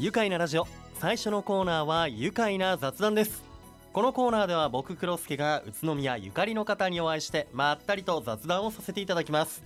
愉快なラジオ。最初のコーナーは愉快な雑談です。このコーナーでは僕黒助が宇都宮ゆかりの方にお会いしてまったりと雑談をさせていただきます。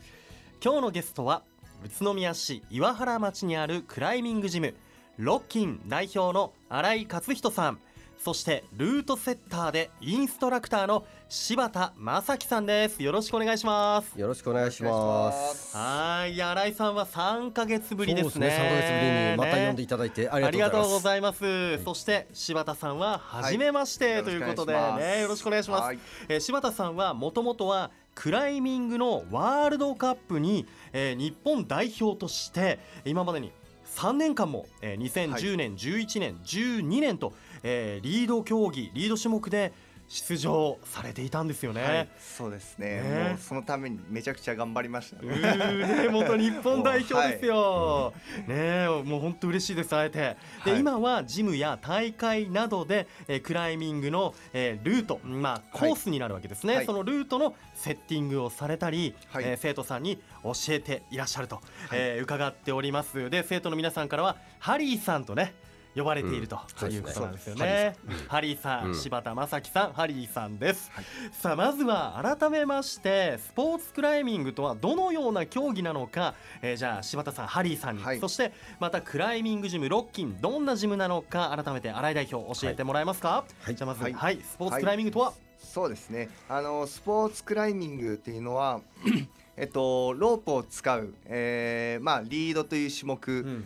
今日のゲストは宇都宮市岩原町にあるクライミングジムロッキン代表の新井勝人さん。そしてルートセッターでインストラクターの柴田正樹さんです。よろしくお願いします。よろしくお願いします。はい新井さんは3ヶ月ぶりですね。そう3ヶ月ぶりにまた呼んでいただいてあありりがとうごございます。ざい。そして柴田さんは初めまして、はいということでねよろしくお願いします、はい。えー柴田さんはもともとはクライミングのワールドカップに、えー日本代表として今までに3年間も、えー2010年、11年12年と、えーリード競技リード種目で出場されていたんですよね、はい、そうですね。ね。もうそのためにめちゃくちゃ頑張りましたうねーね元日本代表ですよ、ねえもう本当嬉しいです会えて。で、はい。今はジムや大会などで、えークライミングの、えールートまあコースになるわけですね、はい。そのルートのセッティングをされたり、はい。えー生徒さんに教えていらっしゃると、えー伺っております。で生徒の皆さんからはハリーさんとね呼ばれていると、うんいうことなんですよね。ハリーさん、うん柴田正樹さん、ハリーさんです。はい。さあまずは改めましてスポーツクライミングとはどのような競技なのか、えーじゃあ柴田さん、ハリーさんに、はい。そしてまたクライミングジムロッキンどんなジムなのか改めて新井代表教えてもらえますか？はい。じゃあまず、は、はいいスポーツクライミングとは、そうですね。あのスポーツクライミングっていうのは えっとロープを使う、えーまあリードという種目うん。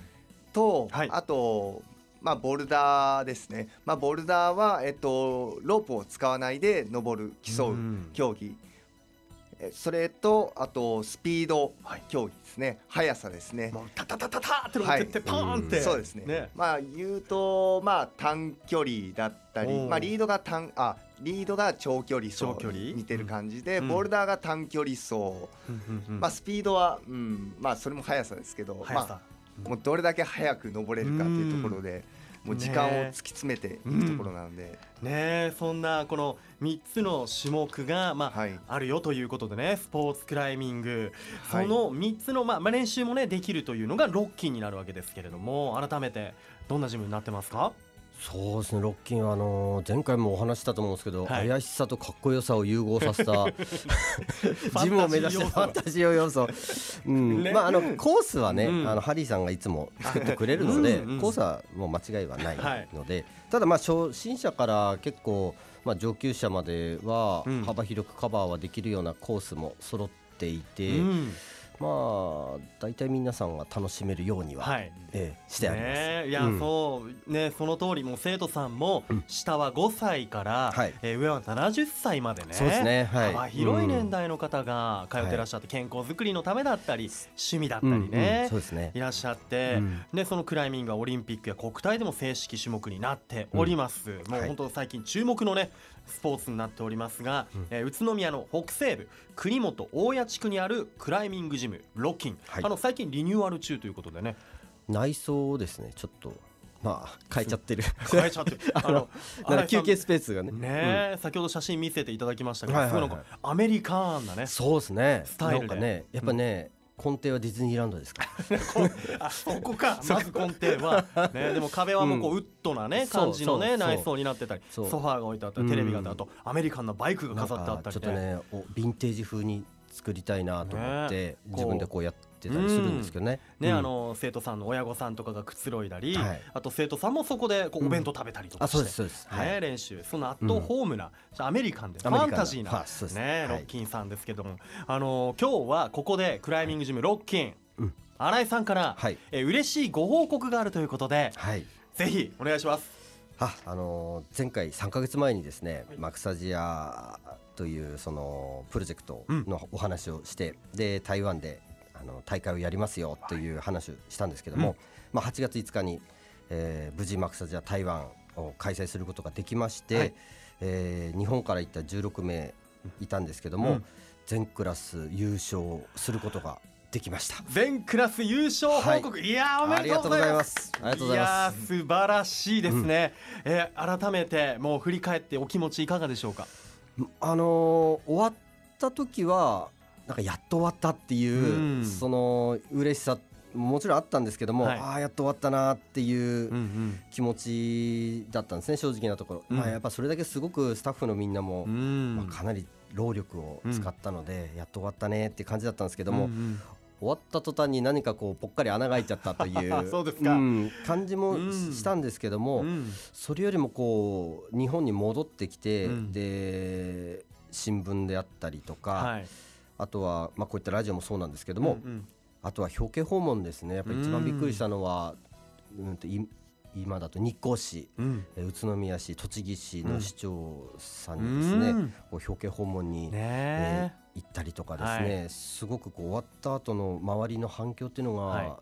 と、はい。あとまあボルダーですね。まあボルダーはえっとロープを使わないで登る競う競技、えそれとあとスピードはい。競技ですね。速さですね。タタタタタってのがはい。絶対パーンって、うんそうですね。ね。まあ言うとまあ短距離だったりまあリードが短あリードが長距離走似てる感じで、うん。ボルダーが短距離走、うんうんうん。まあスピードはうんまあそれも速さですけどまあもうどれだけ速く登れるかっていうところで、もう時間を突き詰めていくところなので、ねえそんなこの3つの種目が、まあはい。あるよということでねスポーツクライミング、はい。その3つの、まあまあ、練習もねできるというのがロッキーになるわけですけれども改めてどんなジムになってますか？そうですね。ロッキンはあのー前回もお話ししたと思うんですけど、はい。怪しさとかっこよさを融合させた ジムを目指してファンタジー要素。うん。ね。まああのコースはね、うん。あのハリーさんがいつも作ってくれるので、うんうんコースはもう間違いはないので、ただまあ初心者から結構まあ上級者まではうん。幅広くカバーはできるようなコースも揃っていて、うん。まあ大体皆さんが楽しめるようには、はい。ええしてあります。ねえ。いや、うん。そう。ねその通りもう生徒さんもうん。下は5歳から、はい。えー上は70歳までね。そうですね。はい。幅広い年代の方が通ってらっしゃって、健康づくりのためだったり趣味だったりうんうんね、そうですね。いらっしゃって、うん。でそのクライミングはオリンピックや国体でも正式種目になっております、もうはい本当最近注目のねスポーツになっておりますが、うん。えー宇都宮の北西部国本大谷地区にあるクライミングジムロッキン、はい。あの最近リニューアル中ということでね内装をですねちょっとまあ変えちゃってる。変えちゃって あの休憩スペースがね。ねえ、先ほど写真見せていただきましたけど、はいはいはい。アメリカンなねそうですね。スタイルで。ねやっぱね、根底はディズニーランドですかこ あそこ か。まず根底は、ね、でも壁はもうこうウッドなね、感じのね内装になってたりソファーが置いてあったりテレビがあったりあとアメリカンなバイクが飾ってあったりかちょっとねおヴィンテージ風に作りたいなと思って、ね自分でこうやってたりするんですけどね。ね、うん。あの生徒さんの親御さんとかがくつろいだり、はい。あと生徒さんもそこでこうお弁当食べたりとかして、うですそうです。はい。ね、練習。そのアットホームな、アメリカンでファンタジーな、ねはい。ロッキンさんですけども、あの今日はここでクライミングジムロッキン、うん。新井さんから、はい。え嬉しいご報告があるということではい。ぜひお願いします。ああのー前回3か月前にですねマクサジアというそのプロジェクトのお話をして、で台湾であの大会をやりますよという話をしたんですけども、うん。まあ、8月5日に、えー無事マクサジア台湾を開催することができまして、はい。えー日本から行った16名いたんですけども、うん。全クラス優勝することができました。全クラス優勝報告、い、やーおめでとうございます。ありがとうございます。素晴らしいですね、えー改めてもう振り返ってお気持ちいかがでしょうか？あのー終わった時はなんかやっと終わったっていう、うん。その嬉しさもちろんあったんですけども、はい。ああやっと終わったなっていううんうん。気持ちだったんですね正直なところ、うん。まあ、やっぱそれだけすごくスタッフのみんなも、うん。まあ、かなり労力を使ったので、やっと終わったねっていう感じだったんですけども、うんうん終わった途端に何かこうぽっかり穴が開いちゃったという そうですか。ん感じもうんしたんですけども、うん。それよりもこう日本に戻ってきて、うん。で新聞であったりとか、はい。あとは、まあ、こういったラジオもそうなんですけども、うんうん。あとは表敬訪問ですね。やっぱり一番びっくりしたのは、うん、とい今だと日光市うん。えー宇都宮市栃木市の市長さんにですね、うん。こう表敬訪問に、ねえ。ー行ったりとかですね、すごくこう終わった後の周りの反響っていうのが、はい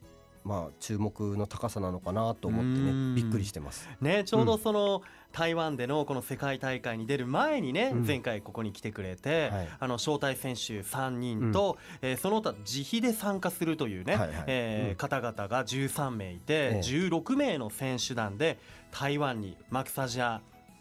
まあ注目の高さなのかなと思ってうん。ねびっくりしてます。ねちょうどその台湾でのこの世界大会に出る前にね、うん。前回ここに来てくれて、はい。あの招待選手3人と、えーその他自費で参加するというね、はいはい。え方々が13名いて、ええ。16名の選手団で台湾にマクサジア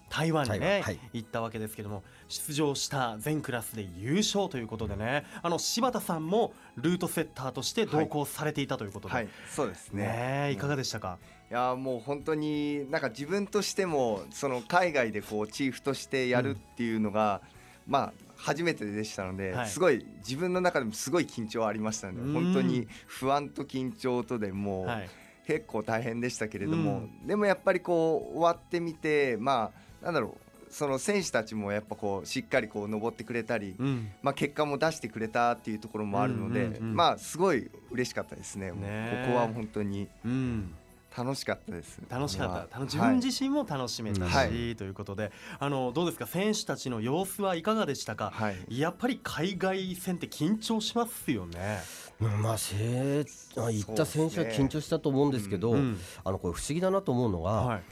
台湾に台ね、湾はい。行ったわけですけども出場した全クラスで優勝ということでね。あの柴田さんもルートセッターとして同行されていたということで、はいそうですね。ねえいかがでしたか、いやもう本当になんか自分としてもその海外でこうチーフとしてやるっていうのが、まあ初めてでしたので、はい。すごい自分の中でもすごい緊張ありましたのでうん。本当に不安と緊張とでもう、はい。結構大変でしたけれども、でもやっぱりこう終わってみてまあなんだろうその選手たちもやっぱこうしっかりこう登ってくれたり、うん。まあ、結果も出してくれたっていうところもあるので、うんうんうんまあすごい嬉しかったですね。ねえ。ここは本当にうん楽しかったです。楽しかった、自分自身も楽しめたし、はい。ということで。あのどうですか？選手たちの様子はいかがでしたか、はい。やっぱり海外戦って緊張しますよね。うんまあせあ行った選手は緊張したと思うんですけどうん。あのこれ不思議だなと思うのが、はい、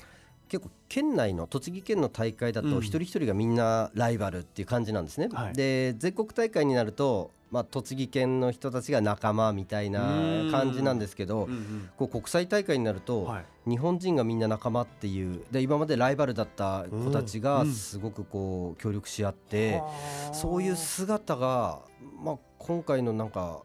結構県内の栃木県の大会だうん。と一人一人がみんなライバルっていう感じなんですね。はい。で全国大会になると、まあ、栃木県の人たちが仲間みたいな感じなんですけどうんうん。こう国際大会になると、はい。日本人がみんな仲間っていうで今までライバルだった子たちがうん。すごくこう協力し合って、はあ。そういう姿が、まあ、今回のなんか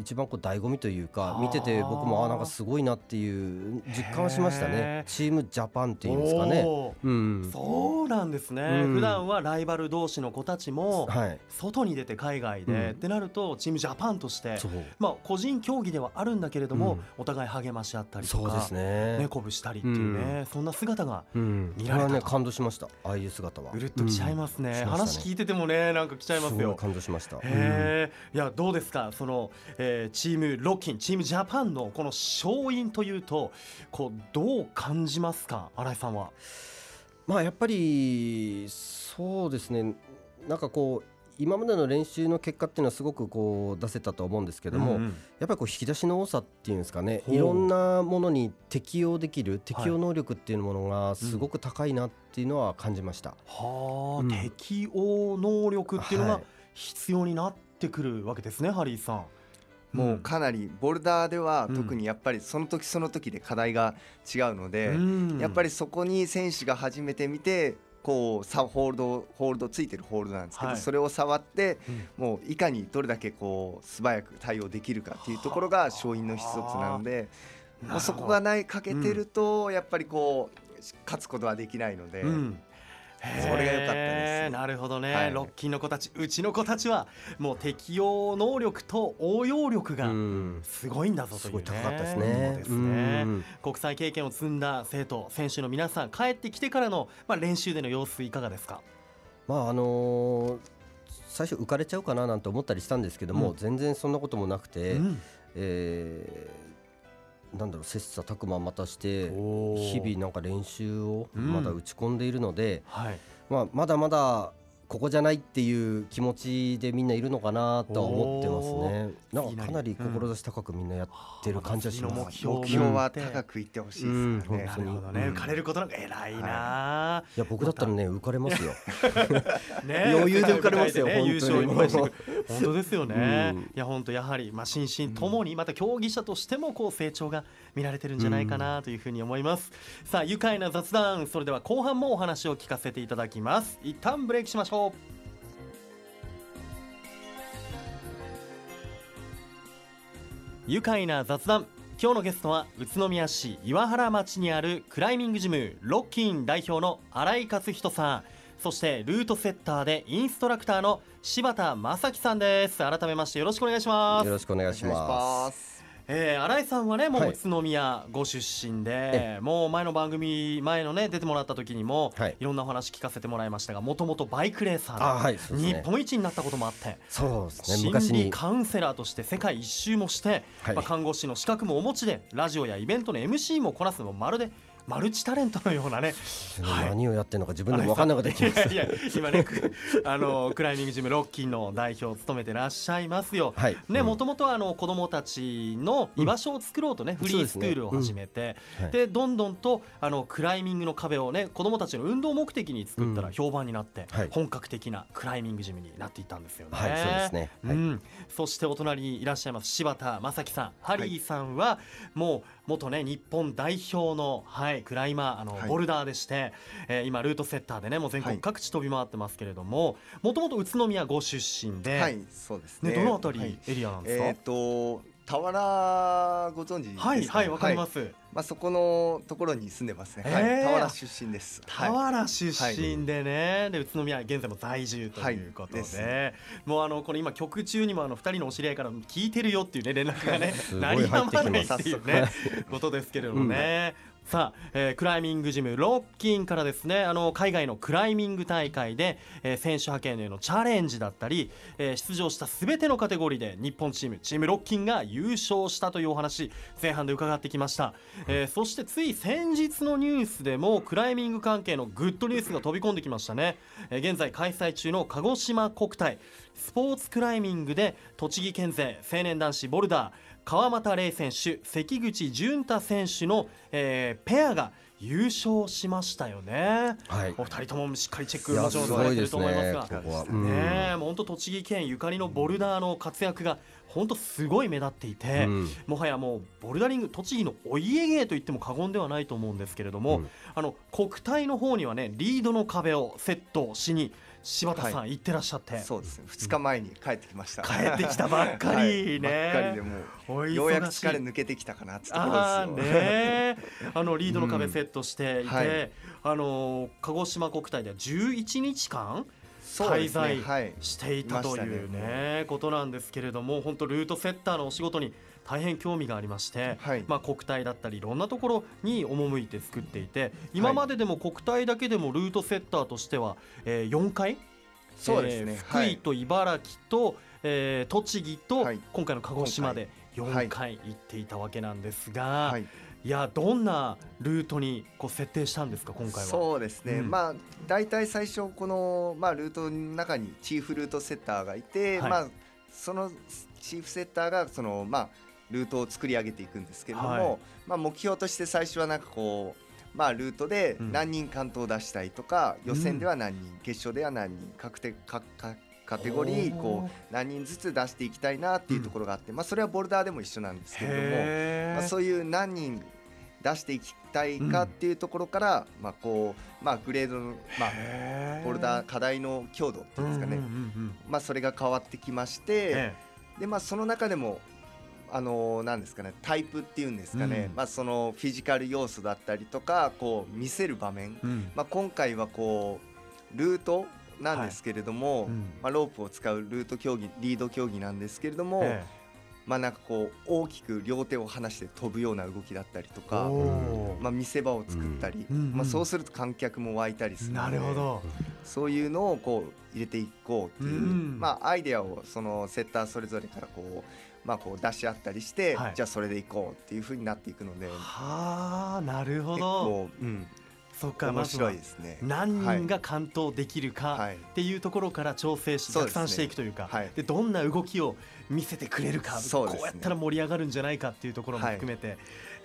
一番こう醍醐味というか見てて僕もあなんかすごいなっていう実感はしましたへね。ーチームジャパンっていうんですかね。うんそうなんですね、うん普段はライバル同士の子たちもはい、外に出て海外で、うん。ってなるとチームジャパンとしてまあ個人競技ではあるんだけれども、うん。お互い励まし合ったりとかそうですね。ね鼓舞したりっていうね、そんな姿がうん、見られたと。これはね感動しました。ああいう姿は。うるっときちゃいますね,、話聞いててもねなんか来ちゃいますよ。感動しました。へえ、いやどうですか？その、えーチームロッキンチームジャパンのこの勝因というとこうどう感じますか？新井さんは。まあやっぱりそうですね。なんかこう今までの練習の結果っていうのはすごくこう出せたと思うんですけども、うんうん。やっぱりこう引き出しの多さっていうんですかねいろんなものに適応できる適応能力っていうものがすごく高いなっていうのは感じました。はあ、うん。適応能力っていうのがはい。必要になってくるわけですね、ハリーさん。もうかなりボルダーではうん。特にやっぱりその時その時で課題が違うので、うん。やっぱりそこに選手が初めて見てこうさホールドホールドついてるホールドなんですけど、はい。それを触ってうん。もういかにどれだけこう素早く対応できるかっていうところが勝因の一つなのでもうそこがないかけてるとやっぱりこう勝つことはできないので、うんそれが良かったです。なるほどね、はい。ロッキンの子たちうちの子たちはもう適応能力と応用力がうん。すごいんだぞという、ね、すごい高かったですね。ですね。うん。国際経験を積んだ生徒選手の皆さん帰ってきてからの、まあ、練習での様子いかがですか？まああのー最初浮かれちゃうかななんて思ったりしたんですけども、うん。全然そんなこともなくて、うん。えーなんだろう切磋琢磨またして日々なんか練習をうん。まだ打ち込んでいるので、はい。まあ、まだまだここじゃないっていう気持ちでみんないるのかなとは思ってますね。なんかかなり志高くみんなやってる感じはします。次の目標目標は高くいってほしいですうん。なるほどね、うん。浮かれることなんか偉いな、い。や僕だったらね浮かれますよ。ね。余裕で浮かれますよね優勝いっぱいしてくる本当ですよね、うん。いや本当やはりまあ心身ともにまた競技者としてもこう成長が見られてるんじゃないかなというふうに思います、さあ愉快な雑談それでは後半もお話を聞かせていただきます。一旦ブレイクしましょう愉快な雑談。今日のゲストは宇都宮市岩原町にあるクライミングジムロッキン代表の新井勝人さん。そしてルートセッターでインストラクターの柴田正樹さんです。改めましてよろしくお願いします。よろしくお願いしますえー、新井さんはねもう宇都宮ご出身で、はい、もう前の番組前のね出てもらった時にも、はい、いろんなお話聞かせてもらいましたがもともとバイクレーサーで、はいね、日本一になったこともあってそうですね。昔に。カウンセラーとして世界一周もして、はい、まあ、看護師の資格もお持ちでラジオやイベントの MC もこなすのもまるでマルチタレントのようなね、はい、何をやってるのか自分でも分かんなくなった。いや今ね あのクライミングジムロッキーの代表を務めてらっしゃいますよ、はい、ねもともとはあの子どもたちの居場所を作ろうとね、うん、フリースクールを始めて、で、ねうんはい、どんどんとあのクライミングの壁をね子どもたちの運動目的に作ったら評判になって、うん、本格的なクライミングジムになっていったんですよね。はい、そうですね、うん、そしてお隣にいらっしゃいます柴田正樹さん。ハリーさんはもう元ね日本代表の、はい、クライマーあの、はい、ボルダーでして、えー、今ルートセッターでねもう全国各地飛び回ってますけれどももともと宇都宮ご出身で、はいそうですね。どのあたりエリアなんですか、えっ、と俵ご存知はいはいわかります、はい、まあそこのところに住んでますね、はい、俵出身です。俵出身でね、はい、で宇都宮現在も在住ということで。で、もうあのこの今曲中にもあの二人のお知り合いから聞いてるよっていうね連絡がね 鳴りやまないっていうねことですけれどもね、さあ、えー、クライミングジムロッキンからですねあの海外のクライミング大会で、えー、選手派遣へのチャレンジだったり、えー、出場したすべてのカテゴリーで日本チームチームロッキンが優勝したというお話前半で伺ってきました、えー、そしてつい先日のニュースでもクライミング関係のグッドニュースが飛び込んできましたね、えー、現在開催中の鹿児島国体スポーツクライミングで栃木県勢青年男子ボルダー川又玲選手関口淳太選手の、えー、ペアが優勝しましたよね、はい、お二人ともしっかりチェックもちろんされてると思いますが。ね。本当栃木県ゆかりのボルダーの活躍が本当すごい目立っていて、うん、もはやもうボルダリング栃木のお家芸と言っても過言ではないと思うんですけれども、うん、あの国体の方にはねリードの壁をセットしに柴田さん、行ってらっしゃって。そうですね。2日前に帰ってきました、帰ってきたばっかりね、ばっかりでもようやく疲れ抜けてきたかなってところですよ。ね。あのリードの壁セットしていて、はい、あの鹿児島国体では11日間滞在していたというねことなんですけれども本当ルートセッターのお仕事に大変興味がありまして、はい、まあ、国体だったりいろんなところに赴いて作っていて今まででも国体だけでもルートセッターとしては、えー、4回？そうですね、えー、福井と茨城と、えー、栃木と、今回の鹿児島で4回。行っていたわけなんですが。いやどんなルートにこう設定したんですか今回は？そうですね、うん、まあ大体最初この、まあ、ルートの中にチーフルートセッターがいて、はい、まあそのチーフセッターがそのまあルートを作り上げていくんですけれども、はい、まあ、目標として最初はなんかこう、まあ、ルートで何人関東出したいとか、うん、予選では何人、決勝では何人確定かかカテゴリーこう何人ずつ出していきたいなっていうところがあって、うん、まあ、それはボルダーでも一緒なんですけれども、まあ、そういう何人出していきたいかっていうところから、うん、まあこうまあ、グレードの、まあ、ボルダー課題の強度っていうんですかね、まあ、それが変わってきましてで、まあ、その中でもあのなんですかねタイプっていうんですかね、うん、まあ、そのフィジカル要素だったりとかこう見せる場面、うん、まあ、今回はこうルートなんですけれども、はい。うん、まあ、ロープを使うルート競技リード競技なんですけれども、ええ。まあ、なんかこう大きく両手を離して飛ぶような動きだったりとか、まあ、見せ場を作ったり、まあ、そうすると観客も湧いたりするなるほど。そういうのをこう入れていこうっていう、まあ、アイデアをそのセッターそれぞれからこうまあ、こう出し合ったりして、はい、じゃあそれでいこうっていうふうになっていくので。はあなるほど、うん、そっか面白いですね。何人が完登できるかっていうところから調整し逆算していくというかでどんな動きを見せてくれるかこうやったら盛り上がるんじゃないかっていうところも含めて、へ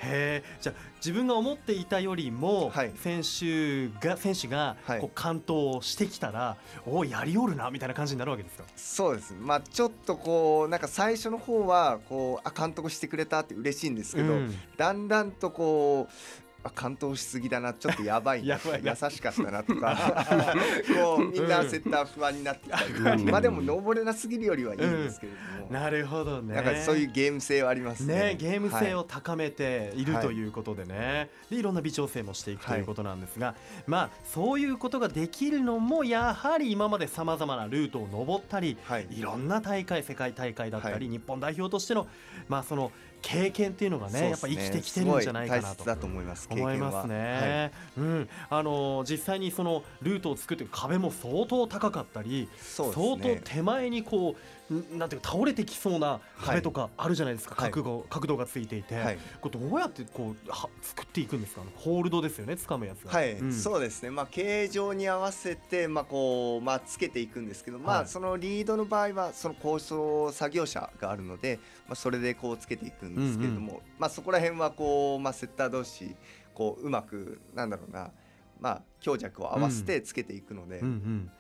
えじゃあ自分が思っていたよりも、選手が選手がこう完登してきたら、おおやりおるなみたいな感じになるわけですか？そうです。まあちょっとこうなんか最初の方はこうあ監督してくれたって嬉しいんですけど、うん、だんだんとこうあ完投しすぎだな。ちょっとやばいな やばいな。優しかったなとか。こうみんなセッター不安になってきたうん。まあでも登れなすぎるよりはいいんですけれども、なるほどね。なんかそういうゲーム性はありますね。ね、ゲーム性をはい高めているはいということでね、でいろんな微調整もしていくとはいいうことなんですが、まあそういうことができるのもやはり今までさまざまなルートを登ったり、はい。いろんな大会世界大会だったり、はい。日本代表としてのまあその経験っていうのがねそうやっぱ生きてきてするんじゃないかなとだと思います。思いますね、うん、あの実際にそのルートを作って壁も相当高かったり、そうです相ね当手前にこうんなんていうか倒れてきそうな壁とかあるじゃないですか、はい。角度角度がついていて、はい。これどうやってこうは作っていくんですか？ホールドですよね掴むやつが。はい、うん。そうですね、まあ、形状に合わせて、まあこうまあ、つけていくんですけど、まあ、はい。そのリードの場合はその高層作業車があるので、まあ、それでこうつけていくんですけれども、まあ、そこら辺はこう、まあ、セッター同士こううまくなんだろうな、まあ、強弱を合わせてつけていくので、うんうん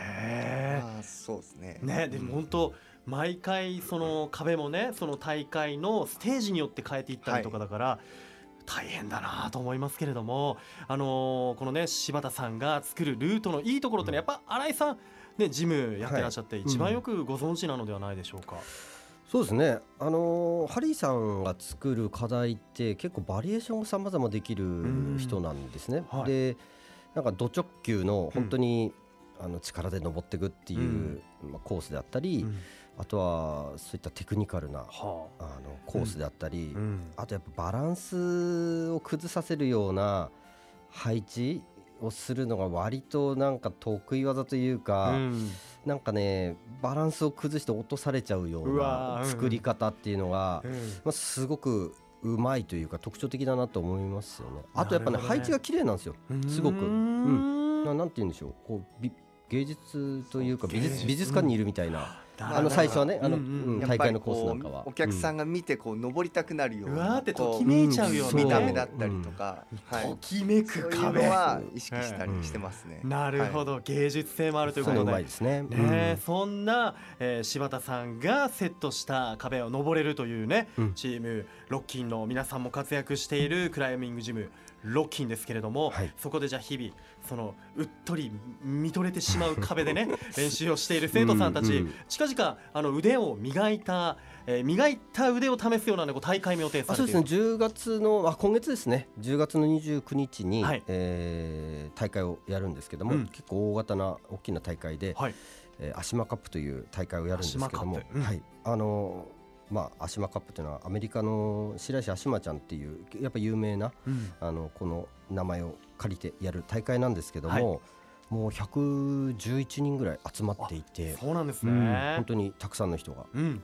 へまあ、そうですね。えねでも本当毎回その壁もねその大会のステージによって変えていったりとかだから、大変だなと思いますけれども、あのーこのね柴田さんが作るルートのいいところってねやっぱ新井さんねジムやってらっしゃって一番よくご存知なのではないでしょうか？そうですね、あのーハリーさんが作る課題って結構バリエーションがさまざまできる人なんですね。はい。でなんかド直球の本当に、あの力で登っていくっていう、うん。まあ、コースであったり、うん。あとはそういったテクニカルなはあ。のコースであったり、あとやっぱバランスを崩させるような配置をするのが割となんか得意技というか、うん。なんかねバランスを崩して落とされちゃうような作り方っていうのが、うん。まあ、すごくうまいというか特徴的だなと思いますよね。あとやっぱねね。配置が綺麗なんですよ。すごく。うーん。ななんて言うんでしょう。こうび芸術というか美芸術。術美術館にいるみたいな、あの最初はねあの、大会のコースこなんかは。うお客さんが見てこう登りたくなるよううわーってなこときめいちゃうようなうん見た目だったりとか、はい。ときめく壁。のは意識したりしてますね。なるほど、芸術性もあるということで。すね。そんな、えー柴田さんがセットした壁を登れるというね、うん。チーム。ロッキンの皆さんも活躍しているクライミングジムロッキンですけれども、はい。そこでじゃあ日々そのうっとり見とれてしまう壁でね 練習をしている生徒さんたち、うんうん近々あの腕を磨いた、えー磨いた腕を試すような、ね、こう大会も予定されている。あそうですね。10月のあ今月ですね。10月の29日に、はい。えー大会をやるんですけども、うん。結構大型な大きな大会で、はい。えー、アシマカップという大会をやるんですけどもうん。はい。あのーまあアシマカップというのはアメリカの白石アシマちゃんっていうやっぱ有名なうん。あのこの名前を借りてやる大会なんですけども、もう111人ぐらい集まっていて、そうなんですうんね本。当にたくさんの人が、うん。うん、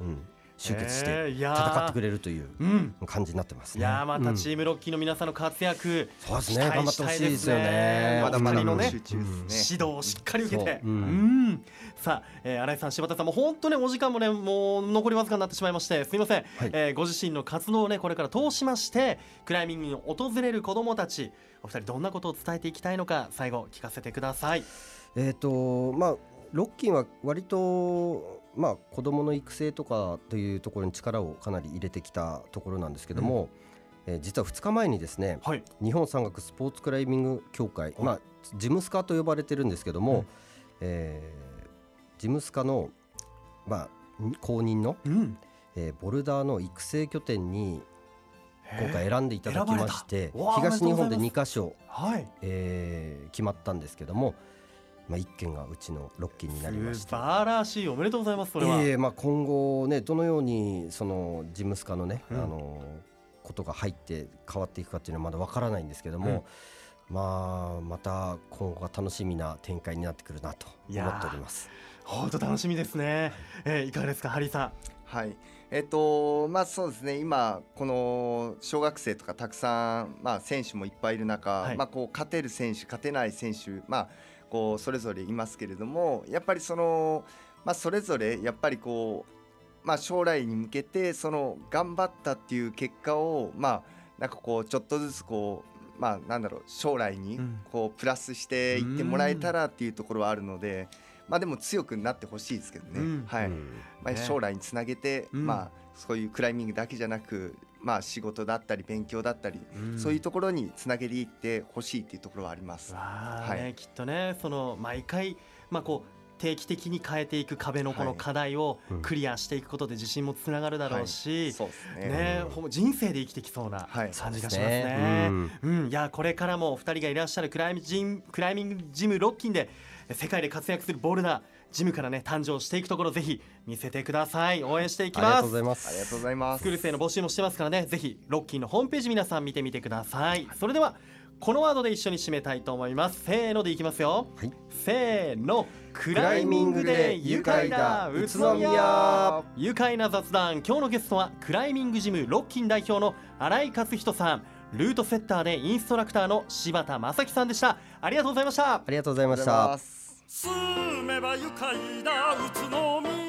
集結して戦ってくれるといううん。感じになってますね。いやーまたうん。チームロッキーの皆さんの活躍、そうですね。頑張ってほしいですよね。まだまだのね集中ですね。指導をしっかり受けて、そう。ううんんさあ、えー、新井さん、柴田さんも本当ねお時間もねもう残りわずかになってしまいましてすみません、はい。えーご自身の活動をねこれから通しましてクライミングに訪れる子どもたちお二人どんなことを伝えていきたいのか最後聞かせてください。えっ、とまあロッキンは割とまあ子供の育成とかというところに力をかなり入れてきたところなんですけども、えー実は2日前にですねはい、日本山岳スポーツクライミング協会、まあジムスカと呼ばれてるんですけども、うん。えージムスカのまあ公認の、うん、えーボルダーの育成拠点に今回選んでいただきまして東日本でおめでとう2箇所、はい、えー決まったんですけども、まあ、1件がうちの6件になりまして。素晴らしい。おめでとうございますそれは。ええまあ、今後ねどのようにそのジムスカのね、うん。あのことが入って変わっていくかっていうのはまだわからないんですけども、まあまた今後が楽しみな展開になってくるなと思っております。本当楽しみですね。えー、いかがですかハリーさん？はい。えっとまあそうですね今この小学生とかたくさんまあ選手もいっぱいいる中、はいまあこう勝てる選手勝てない選手まあこうそれぞれいますけれどもやっぱりそのまあそれぞれやっぱりこうまあ将来に向けてその頑張ったっていう結果をまあなんかこうちょっとずつこうまあなんだろう将来にうんこうプラスしていってもらえたらっていうところはあるので。まあでも強くなってほしいですけどね、うん。はい、うん。まあ、ね。将来につなげて、うん。まあそういうクライミングだけじゃなくまあ、仕事だったり勉強だったり、うん。そういうところにつなげていってほしいっていうところはあります。はい。ねきっとねその毎回まあこう定期的に変えていく壁のこのはい。課題をうん。クリアしていくことで自信もつながるだろうし、そうですね。人生で生きてきそうなはい。感じがしますね。ね。うん。うん、いやこれからもお二人がいらっしゃるクライミジンクライミングジムロッキンでえ世界で活躍するボルダージムからね誕生していくところぜひ見せてください。応援していきありがますとうございます。ありがとうございます。スクール生の募集もしてますからねぜひロッキーのホームページ皆さん見てみてください。それではこのワードで一緒に締めたいと思います。せーのでいきますよ、はい。せーの。クライミングで愉快だ宇都宮。愉快な雑談。今日のゲストはクライミングジムロッキン代表の新井勝人さん。ルートセッターでインストラクターの柴田正樹さんでした。ありがとうございました。ありがとうございました。住めば愉快だ宇都宮